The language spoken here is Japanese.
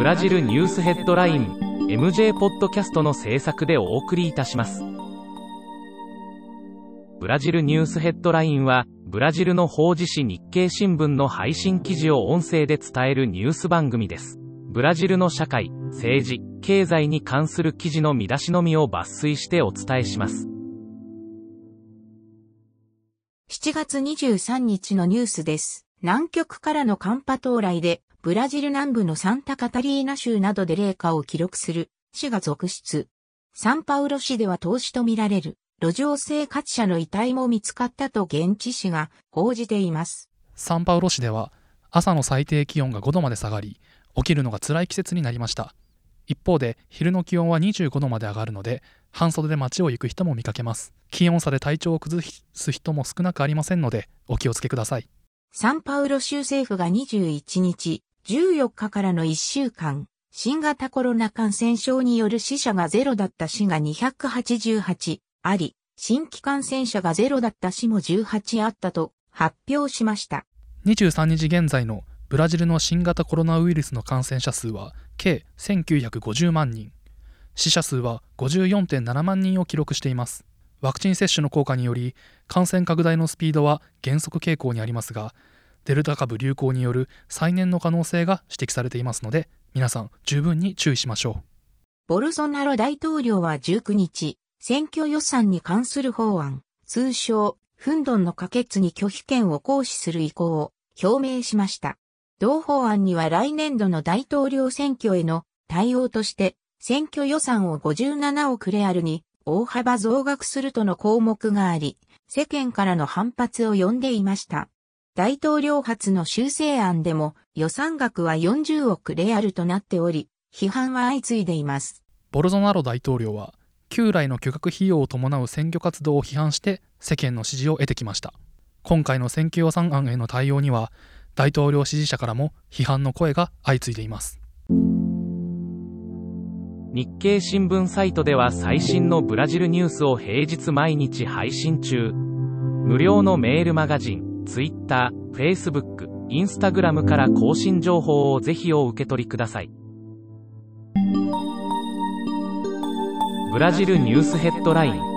ブラジルニュースヘッドライン MJ ポッドキャストの制作でお送りいたします。ブラジルニュースヘッドラインはブラジルの法事紙日経新聞の配信記事を音声で伝えるニュース番組です。ブラジルの社会政治経済に関する記事の見出しのみを抜粋してお伝えします。7月23日のニュースです。南極からの寒波到来で、ブラジル南部のサンタカタリーナ州などで霊下を記録する死が続出。サンパウロ市では投資とみられる路上生活者の遺体も見つかったと現地紙が報じています。サンパウロ市では朝の最低気温が5度まで下がり、起きるのが辛い季節になりました。一方で昼の気温は25度まで上がるので半袖で街を行く人も見かけます気温差で体調を崩す人も少なくありませんのでお気をつけくださいサンパウロ州政府が21日14日からの1週間新型コロナ感染症による死者がゼロだった市が288あり、新規感染者がゼロだった市も18あったと発表しました。23日現在のブラジルの新型コロナウイルスの感染者数は計1950万人。死者数は54.7万人を記録していますワクチン接種の効果により感染拡大のスピードは減速傾向にありますがデルタ株流行による再燃の可能性が指摘されていますので皆さん十分に注意しましょうボルソナロ大統領は19日選挙予算に関する法案通称フンドンの可決に拒否権を行使する意向を表明しました同法案には来年度の大統領選挙への対応として選挙予算を57億レアルに大幅増額するとの項目があり、世間からの反発を呼んでいました。大統領発の修正案でも予算額は40億レアルとなっており、批判は相次いでいます。ボルゾナロ大統領は、旧来の巨額費用を伴う選挙活動を批判して世間の支持を得てきました。今回の選挙予算案への対応には、大統領支持者からも批判の声が相次いでいます。日経新聞サイトでは最新のブラジルニュースを平日毎日配信中。無料のメールマガジン、Twitter、Facebook、Instagram から更新情報をぜひお受け取りください。ブラジルニュースヘッドライン